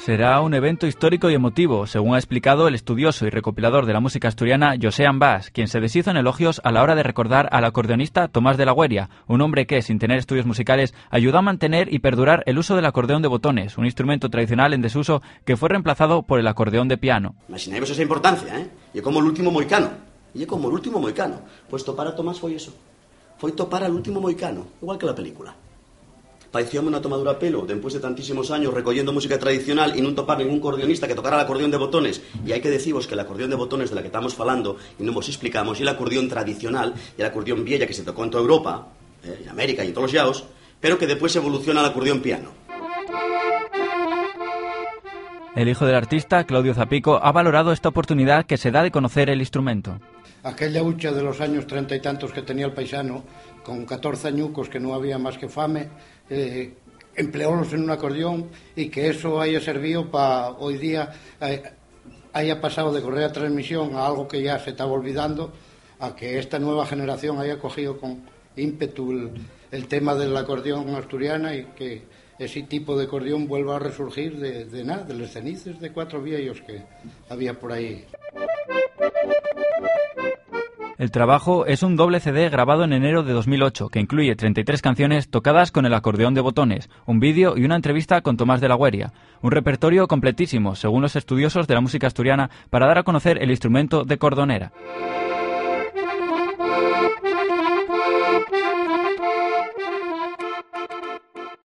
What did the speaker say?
Será un evento histórico y emotivo, según ha explicado el estudioso y recopilador de la música asturiana José Ambas, quien se deshizo en elogios a la hora de recordar al acordeonista Tomás de la Gueria, un hombre que, sin tener estudios musicales, ayudó a mantener y perdurar el uso del acordeón de botones, un instrumento tradicional en desuso que fue reemplazado por el acordeón de piano. Imagináis esa importancia, ¿eh? Y como el último moicano. Y como el último moicano. Pues topar a Tomás fue eso. Fue topar al último moicano, igual que la película. Parecióme una tomadura a pelo, después de tantísimos años recogiendo música tradicional y no topar ningún acordeonista que tocara el acordeón de botones. Y hay que deciros que el acordeón de botones de la que estamos falando, y no vos explicamos, y el acordeón tradicional, y el acordeón vieja que se tocó en toda Europa, eh, en América y en todos los yaos, pero que después evoluciona al acordeón piano. El hijo del artista, Claudio Zapico, ha valorado esta oportunidad que se da de conocer el instrumento. Aquella hucha de los años treinta y tantos que tenía el paisano, con 14 añucos que no había más que fame, eh, empleólos en un acordeón y que eso haya servido para hoy día eh, haya pasado de correa transmisión a algo que ya se estaba olvidando, a que esta nueva generación haya cogido con ímpetu el, el tema del acordeón asturiana y que ese tipo de acordeón vuelva a resurgir de, de nada, de los cenices de cuatro viejos que había por ahí. El trabajo es un doble CD grabado en enero de 2008 que incluye 33 canciones tocadas con el acordeón de botones, un vídeo y una entrevista con Tomás de la Gueria. Un repertorio completísimo, según los estudiosos de la música asturiana, para dar a conocer el instrumento de cordonera. Thank you.